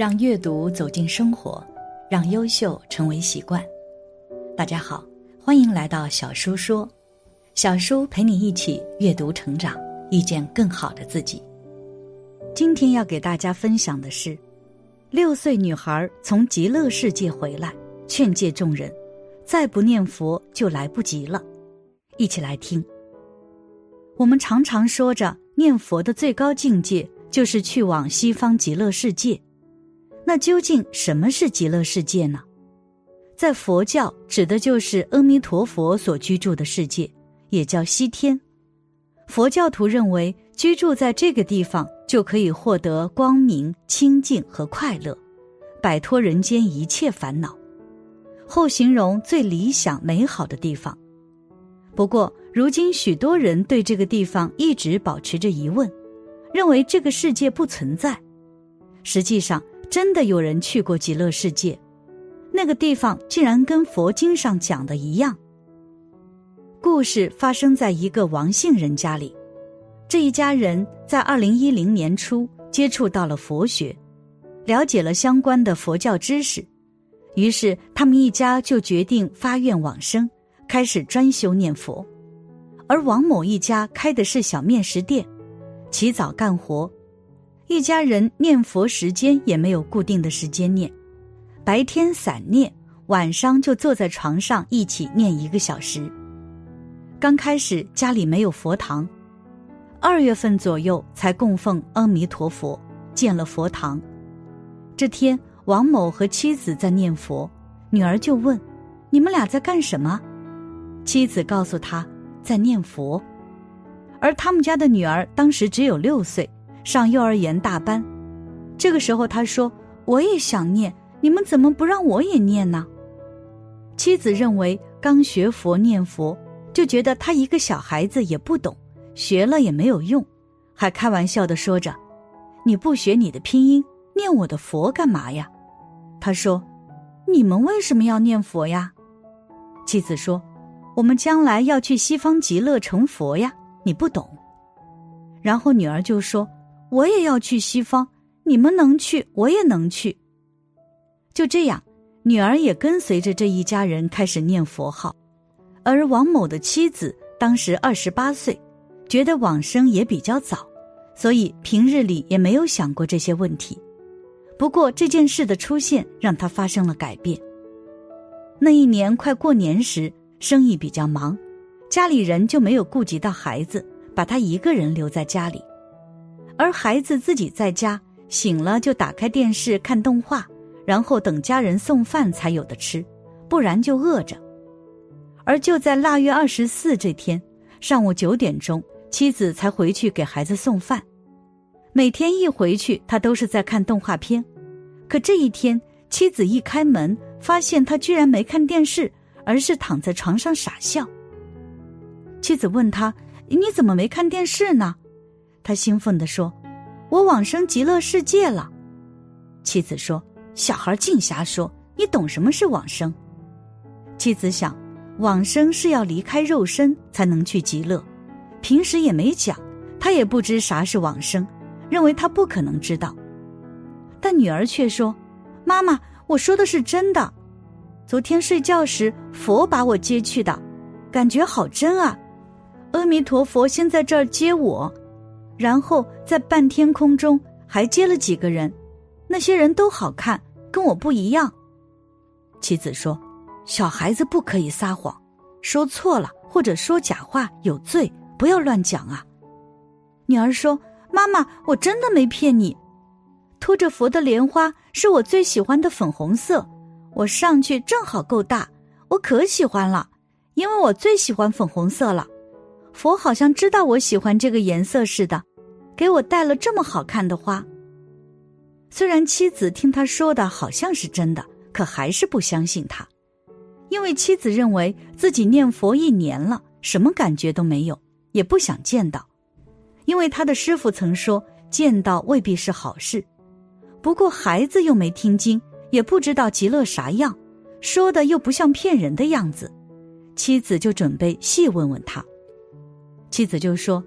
让阅读走进生活，让优秀成为习惯。大家好，欢迎来到小叔说，小叔陪你一起阅读成长，遇见更好的自己。今天要给大家分享的是，六岁女孩从极乐世界回来，劝诫众人，再不念佛就来不及了。一起来听。我们常常说着念佛的最高境界，就是去往西方极乐世界。那究竟什么是极乐世界呢？在佛教指的就是阿弥陀佛所居住的世界，也叫西天。佛教徒认为，居住在这个地方就可以获得光明、清净和快乐，摆脱人间一切烦恼。后形容最理想美好的地方。不过，如今许多人对这个地方一直保持着疑问，认为这个世界不存在。实际上，真的有人去过极乐世界，那个地方竟然跟佛经上讲的一样。故事发生在一个王姓人家里，这一家人在二零一零年初接触到了佛学，了解了相关的佛教知识，于是他们一家就决定发愿往生，开始专修念佛。而王某一家开的是小面食店，起早干活。一家人念佛时间也没有固定的时间念，白天散念，晚上就坐在床上一起念一个小时。刚开始家里没有佛堂，二月份左右才供奉阿弥陀佛，建了佛堂。这天，王某和妻子在念佛，女儿就问：“你们俩在干什么？”妻子告诉他在念佛，而他们家的女儿当时只有六岁。上幼儿园大班，这个时候他说：“我也想念，你们怎么不让我也念呢？”妻子认为刚学佛念佛，就觉得他一个小孩子也不懂，学了也没有用，还开玩笑的说着：“你不学你的拼音，念我的佛干嘛呀？”他说：“你们为什么要念佛呀？”妻子说：“我们将来要去西方极乐成佛呀，你不懂。”然后女儿就说。我也要去西方，你们能去，我也能去。就这样，女儿也跟随着这一家人开始念佛号，而王某的妻子当时二十八岁，觉得往生也比较早，所以平日里也没有想过这些问题。不过这件事的出现让他发生了改变。那一年快过年时，生意比较忙，家里人就没有顾及到孩子，把他一个人留在家里。而孩子自己在家醒了就打开电视看动画，然后等家人送饭才有的吃，不然就饿着。而就在腊月二十四这天上午九点钟，妻子才回去给孩子送饭。每天一回去，他都是在看动画片，可这一天妻子一开门，发现他居然没看电视，而是躺在床上傻笑。妻子问他：“你怎么没看电视呢？”他兴奋地说：“我往生极乐世界了。”妻子说：“小孩净瞎说，你懂什么是往生？”妻子想，往生是要离开肉身才能去极乐，平时也没讲，他也不知啥是往生，认为他不可能知道。但女儿却说：“妈妈，我说的是真的。昨天睡觉时，佛把我接去的，感觉好真啊！阿弥陀佛先在这儿接我。”然后在半天空中还接了几个人，那些人都好看，跟我不一样。妻子说：“小孩子不可以撒谎，说错了或者说假话有罪，不要乱讲啊。”女儿说：“妈妈，我真的没骗你，托着佛的莲花是我最喜欢的粉红色，我上去正好够大，我可喜欢了，因为我最喜欢粉红色了。佛好像知道我喜欢这个颜色似的，给我带了这么好看的花。虽然妻子听他说的好像是真的，可还是不相信他，因为妻子认为自己念佛一年了，什么感觉都没有，也不想见到，因为他的师傅曾说见到未必是好事。不过孩子又没听经，也不知道极乐啥样，说的又不像骗人的样子，妻子就准备细问问他。妻子就说：“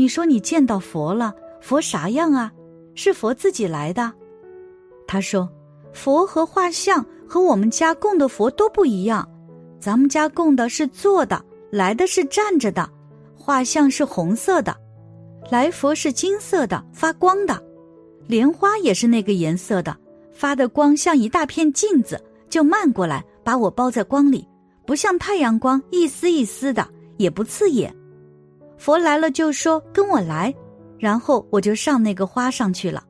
你说你见到佛了，佛啥样啊？是佛自己来的？”他说：“佛和画像和我们家供的佛都不一样，咱们家供的是坐的，来的是站着的，画像是红色的，来佛是金色的，发光的。”莲花也是那个颜色的，发的光像一大片镜子，就漫过来把我包在光里，不像太阳光一丝一丝的，也不刺眼。佛来了就说跟我来，然后我就上那个花上去了。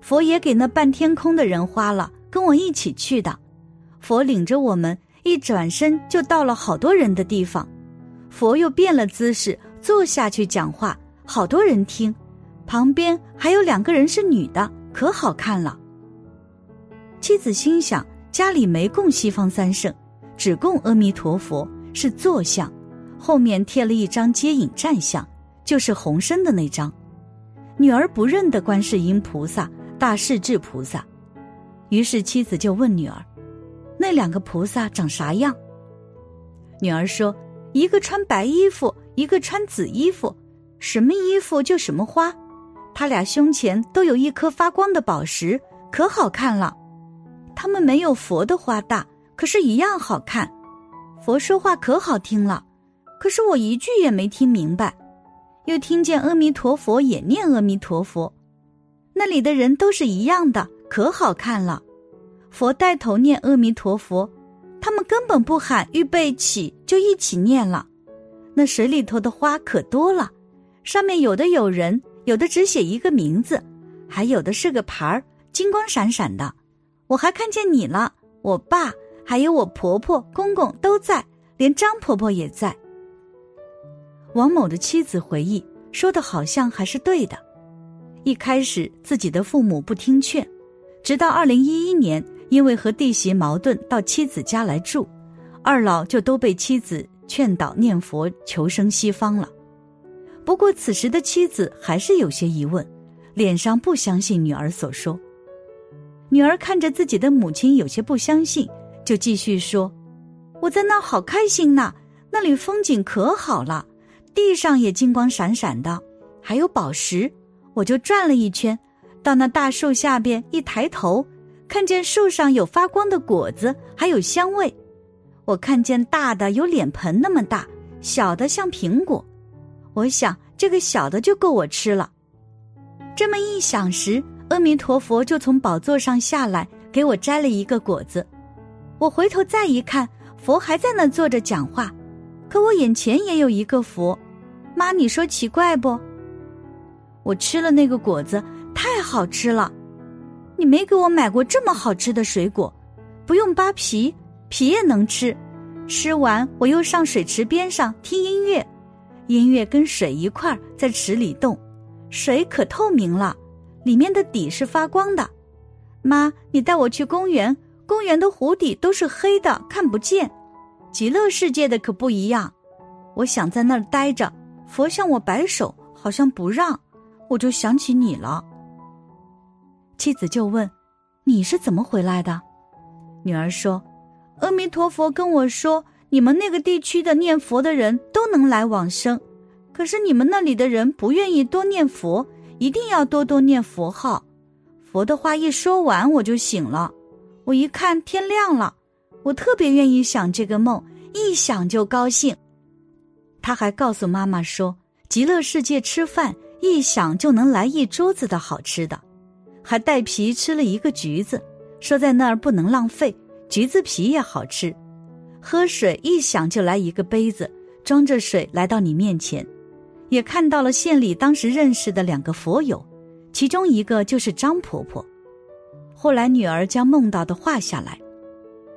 佛也给那半天空的人花了，跟我一起去的。佛领着我们一转身就到了好多人的地方，佛又变了姿势坐下去讲话，好多人听。旁边还有两个人是女的，可好看了。妻子心想，家里没供西方三圣，只供阿弥陀佛，是坐像，后面贴了一张接引站像，就是红身的那张。女儿不认得观世音菩萨、大势至菩萨，于是妻子就问女儿：“那两个菩萨长啥样？”女儿说：“一个穿白衣服，一个穿紫衣服，什么衣服就什么花。”他俩胸前都有一颗发光的宝石，可好看了。他们没有佛的花大，可是一样好看。佛说话可好听了，可是我一句也没听明白。又听见阿弥陀佛也念阿弥陀佛，那里的人都是一样的，可好看了。佛带头念阿弥陀佛，他们根本不喊预备起，就一起念了。那水里头的花可多了，上面有的有人。有的只写一个名字，还有的是个牌儿，金光闪闪的。我还看见你了，我爸还有我婆婆、公公都在，连张婆婆也在。王某的妻子回忆说的好像还是对的。一开始自己的父母不听劝，直到二零一一年，因为和弟媳矛盾到妻子家来住，二老就都被妻子劝导念佛求生西方了。不过，此时的妻子还是有些疑问，脸上不相信女儿所说。女儿看着自己的母亲有些不相信，就继续说：“我在那好开心呐，那里风景可好了，地上也金光闪闪的，还有宝石。我就转了一圈，到那大树下边一抬头，看见树上有发光的果子，还有香味。我看见大的有脸盆那么大，小的像苹果。”我想这个小的就够我吃了。这么一想时，阿弥陀佛就从宝座上下来，给我摘了一个果子。我回头再一看，佛还在那坐着讲话，可我眼前也有一个佛。妈，你说奇怪不？我吃了那个果子，太好吃了。你没给我买过这么好吃的水果，不用扒皮，皮也能吃。吃完，我又上水池边上听音乐。音乐跟水一块儿在池里动，水可透明了，里面的底是发光的。妈，你带我去公园，公园的湖底都是黑的，看不见。极乐世界的可不一样。我想在那儿待着，佛向我摆手，好像不让，我就想起你了。妻子就问：“你是怎么回来的？”女儿说：“阿弥陀佛跟我说。”你们那个地区的念佛的人都能来往生，可是你们那里的人不愿意多念佛，一定要多多念佛号。佛的话一说完，我就醒了。我一看天亮了，我特别愿意想这个梦，一想就高兴。他还告诉妈妈说，极乐世界吃饭一想就能来一桌子的好吃。的，还带皮吃了一个橘子，说在那儿不能浪费，橘子。皮也好吃。喝水一想就来一个杯子，装着水来到你面前，也看到了县里当时认识的两个佛友，其中一个就是张婆婆。后来女儿将梦到的画下来，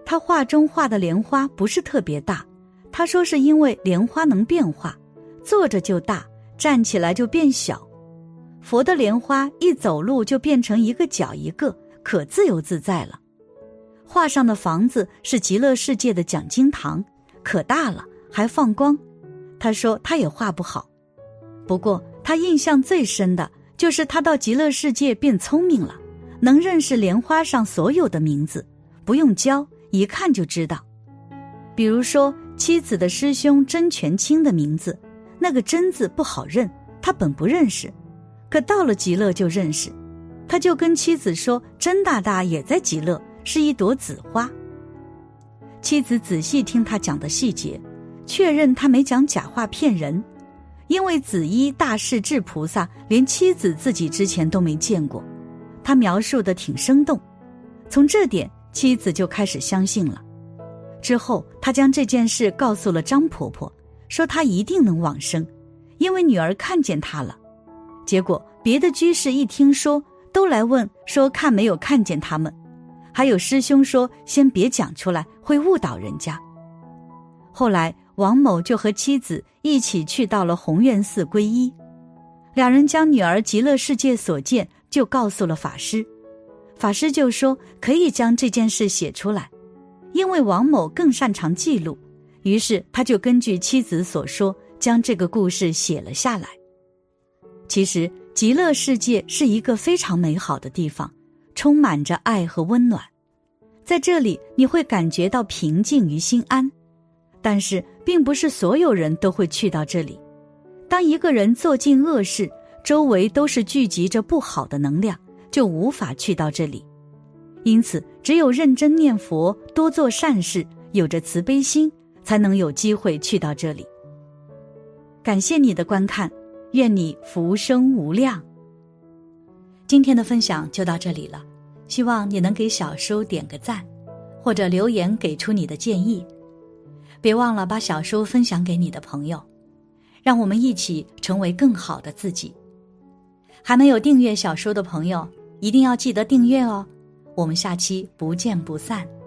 她画中画的莲花不是特别大，他说是因为莲花能变化，坐着就大，站起来就变小。佛的莲花一走路就变成一个脚一个，可自由自在了。画上的房子是极乐世界的讲经堂，可大了，还放光。他说他也画不好，不过他印象最深的就是他到极乐世界变聪明了，能认识莲花上所有的名字，不用教，一看就知道。比如说妻子的师兄真权清的名字，那个真字不好认，他本不认识。可到了极乐就认识，他就跟妻子说：“甄大大也在极乐，是一朵紫花。”妻子仔细听他讲的细节，确认他没讲假话骗人，因为紫衣大势至菩萨连妻子自己之前都没见过，他描述的挺生动，从这点妻子就开始相信了。之后他将这件事告诉了张婆婆，说她一定能往生，因为女儿看见她了。结果，别的居士一听说，都来问说看没有看见他们，还有师兄说先别讲出来，会误导人家。后来，王某就和妻子一起去到了弘愿寺皈依，两人将女儿极乐世界所见就告诉了法师，法师就说可以将这件事写出来，因为王某更擅长记录，于是他就根据妻子所说，将这个故事写了下来。其实，极乐世界是一个非常美好的地方，充满着爱和温暖，在这里你会感觉到平静与心安。但是，并不是所有人都会去到这里。当一个人做尽恶事，周围都是聚集着不好的能量，就无法去到这里。因此，只有认真念佛、多做善事、有着慈悲心，才能有机会去到这里。感谢你的观看。愿你福生无量。今天的分享就到这里了，希望你能给小叔点个赞，或者留言给出你的建议。别忘了把小叔分享给你的朋友，让我们一起成为更好的自己。还没有订阅小叔的朋友，一定要记得订阅哦。我们下期不见不散。